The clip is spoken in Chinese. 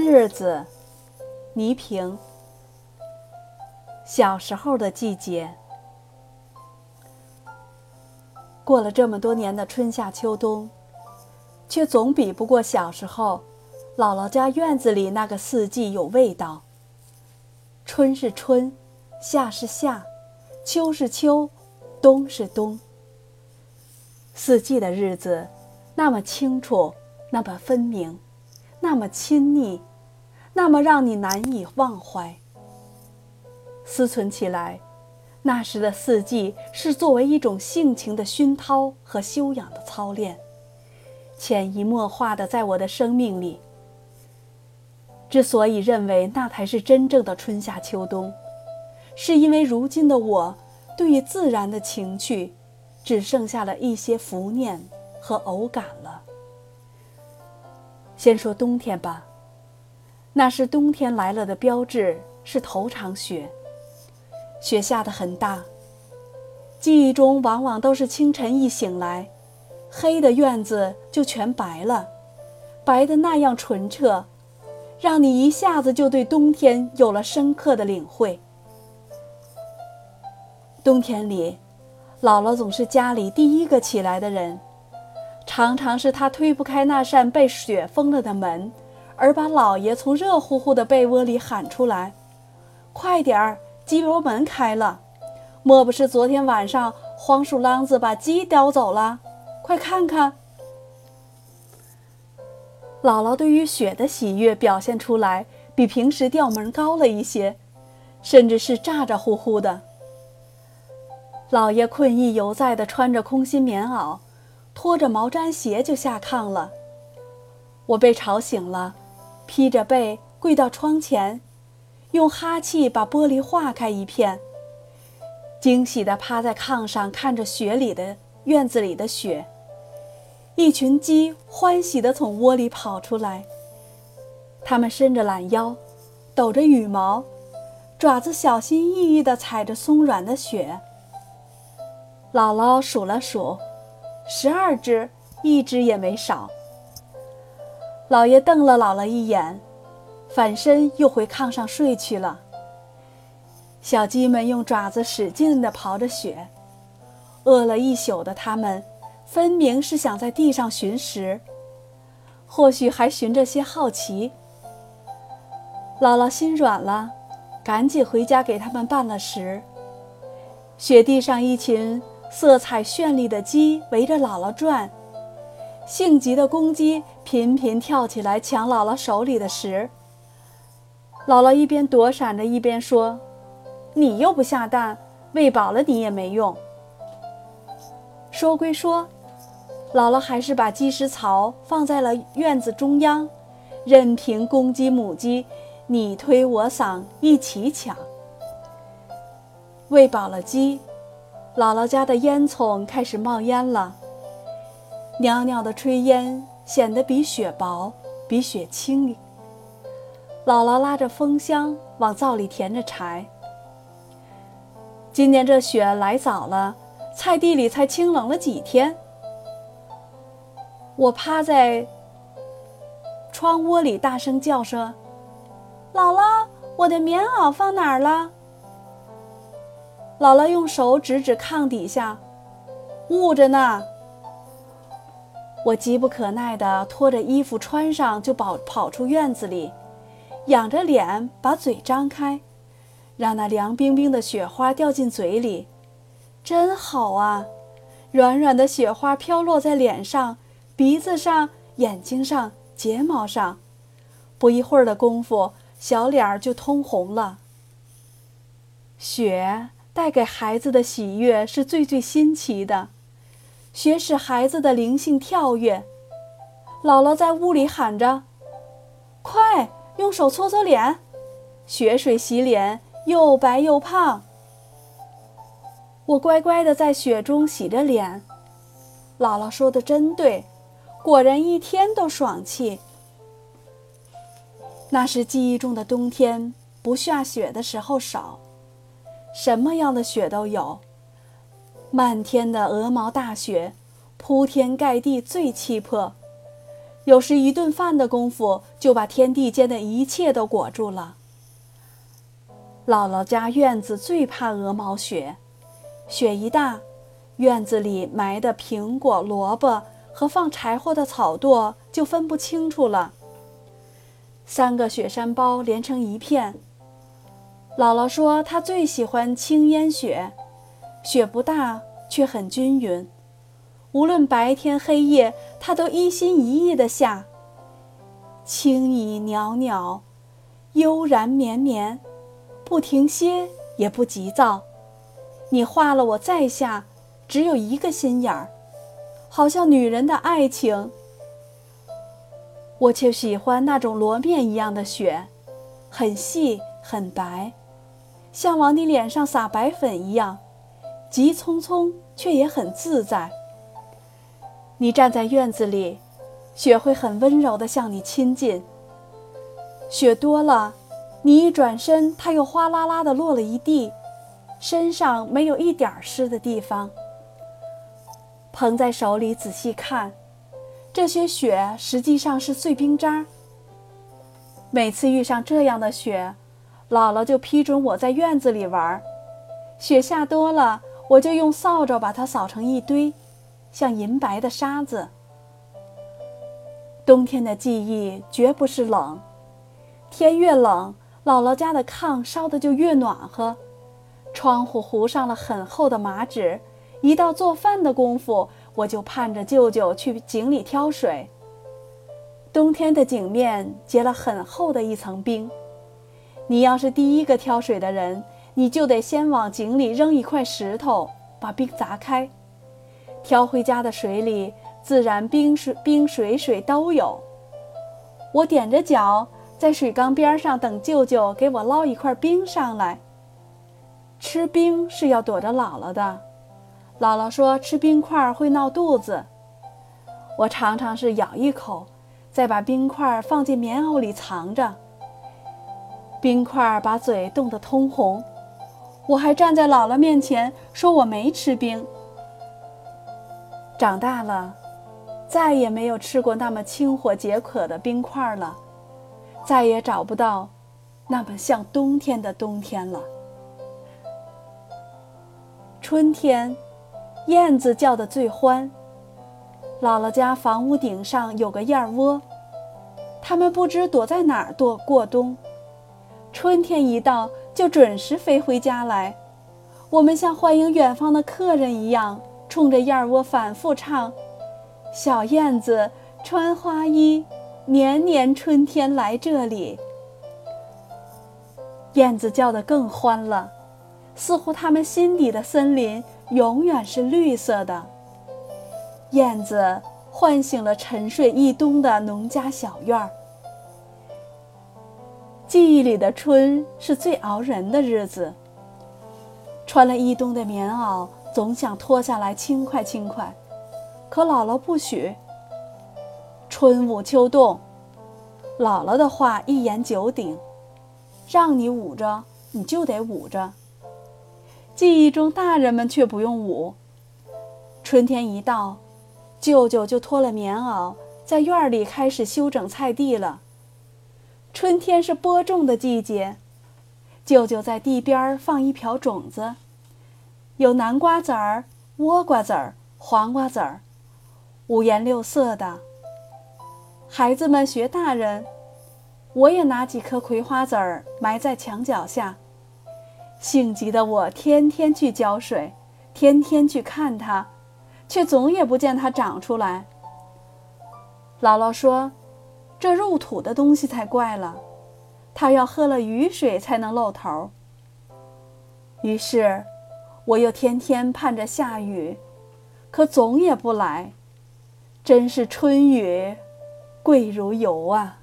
日子，倪萍。小时候的季节，过了这么多年的春夏秋冬，却总比不过小时候姥姥家院子里那个四季有味道。春是春，夏是夏，秋是秋，冬是冬。四季的日子，那么清楚，那么分明，那么亲昵。那么让你难以忘怀。思忖起来，那时的四季是作为一种性情的熏陶和修养的操练，潜移默化的在我的生命里。之所以认为那才是真正的春夏秋冬，是因为如今的我对于自然的情趣，只剩下了一些浮念和偶感了。先说冬天吧。那是冬天来了的标志，是头场雪。雪下得很大。记忆中往往都是清晨一醒来，黑的院子就全白了，白的那样纯澈，让你一下子就对冬天有了深刻的领会。冬天里，姥姥总是家里第一个起来的人，常常是她推不开那扇被雪封了的门。而把老爷从热乎乎的被窝里喊出来：“快点儿，鸡窝门开了，莫不是昨天晚上黄鼠狼子把鸡叼走了？快看看！”姥姥对于雪的喜悦表现出来，比平时调门高了一些，甚至是咋咋呼呼的。老爷困意犹在的穿着空心棉袄，拖着毛毡鞋就下炕了。我被吵醒了。披着被跪到窗前，用哈气把玻璃化开一片。惊喜地趴在炕上看着雪里的院子里的雪。一群鸡欢喜地从窝里跑出来，它们伸着懒腰，抖着羽毛，爪子小心翼翼地踩着松软的雪。姥姥数了数，十二只，一只也没少。老爷瞪了姥姥一眼，反身又回炕上睡去了。小鸡们用爪子使劲地刨着雪，饿了一宿的它们，分明是想在地上寻食，或许还寻着些好奇。姥姥心软了，赶紧回家给它们拌了食。雪地上，一群色彩绚丽的鸡围着姥姥转。性急的公鸡频频跳起来抢姥姥手里的食。姥姥一边躲闪着，一边说：“你又不下蛋，喂饱了你也没用。”说归说，姥姥还是把鸡食槽放在了院子中央，任凭公鸡母鸡你推我搡一起抢。喂饱了鸡，姥姥家的烟囱开始冒烟了。袅袅的炊烟显得比雪薄，比雪轻。姥姥拉着风箱往灶里填着柴。今年这雪来早了，菜地里才清冷了几天。我趴在窗窝里大声叫说：“姥姥，我的棉袄放哪儿了？”姥姥用手指指炕底下，捂着呢。我急不可耐地拖着衣服穿上，就跑跑出院子里，仰着脸，把嘴张开，让那凉冰冰的雪花掉进嘴里，真好啊！软软的雪花飘落在脸上、鼻子上、眼睛上、睫毛上，不一会儿的功夫，小脸儿就通红了。雪带给孩子的喜悦是最最新奇的。雪使孩子的灵性跳跃，姥姥在屋里喊着：“快用手搓搓脸，雪水洗脸又白又胖。”我乖乖的在雪中洗着脸。姥姥说的真对，果然一天都爽气。那是记忆中的冬天，不下雪的时候少，什么样的雪都有。漫天的鹅毛大雪，铺天盖地，最气魄。有时一顿饭的功夫就把天地间的一切都裹住了。姥姥家院子最怕鹅毛雪，雪一大，院子里埋的苹果、萝卜和放柴火的草垛就分不清楚了。三个雪山包连成一片。姥姥说她最喜欢青烟雪，雪不大却很均匀。无论白天黑夜，它都一心一意地下。轻倚袅袅，悠然绵绵，不停歇也不急躁。你画了我再下，只有一个心眼儿，好像女人的爱情。我却喜欢那种罗面一样的雪，很细很白，像往你脸上撒白粉一样，急匆匆却也很自在。你站在院子里，雪会很温柔地向你亲近。雪多了，你一转身，它又哗啦啦地落了一地，身上没有一点湿的地方。捧在手里仔细看，这些雪实际上是碎冰渣。每次遇上这样的雪，姥姥就批准我在院子里玩。雪下多了，我就用扫帚把它扫成一堆。像银白的沙子。冬天的记忆绝不是冷，天越冷，姥姥家的炕烧的就越暖和，窗户糊上了很厚的麻纸。一到做饭的功夫，我就盼着舅舅去井里挑水。冬天的井面结了很厚的一层冰，你要是第一个挑水的人，你就得先往井里扔一块石头，把冰砸开。挑回家的水里，自然冰水、冰水水都有。我踮着脚在水缸边上等舅舅给我捞一块冰上来。吃冰是要躲着姥姥的，姥姥说吃冰块会闹肚子。我常常是咬一口，再把冰块放进棉袄里藏着。冰块把嘴冻得通红，我还站在姥姥面前说我没吃冰。长大了，再也没有吃过那么清火解渴的冰块了，再也找不到那么像冬天的冬天了。春天，燕子叫得最欢。姥姥家房屋顶上有个燕窝，它们不知躲在哪儿躲过冬。春天一到，就准时飞回家来。我们像欢迎远方的客人一样。冲着燕窝反复唱：“小燕子穿花衣，年年春天来这里。”燕子叫得更欢了，似乎它们心底的森林永远是绿色的。燕子唤醒了沉睡一冬的农家小院儿。记忆里的春是最熬人的日子，穿了一冬的棉袄。总想脱下来轻快轻快，可姥姥不许。春捂秋冻，姥姥的话一言九鼎，让你捂着你就得捂着。记忆中大人们却不用捂。春天一到，舅舅就脱了棉袄，在院里开始修整菜地了。春天是播种的季节，舅舅在地边放一瓢种子。有南瓜籽儿、倭瓜籽儿、黄瓜籽儿，五颜六色的。孩子们学大人，我也拿几颗葵花籽儿埋在墙角下。性急的我天天去浇水，天天去看它，却总也不见它长出来。姥姥说：“这入土的东西才怪了，它要喝了雨水才能露头。”于是。我又天天盼着下雨，可总也不来，真是春雨贵如油啊！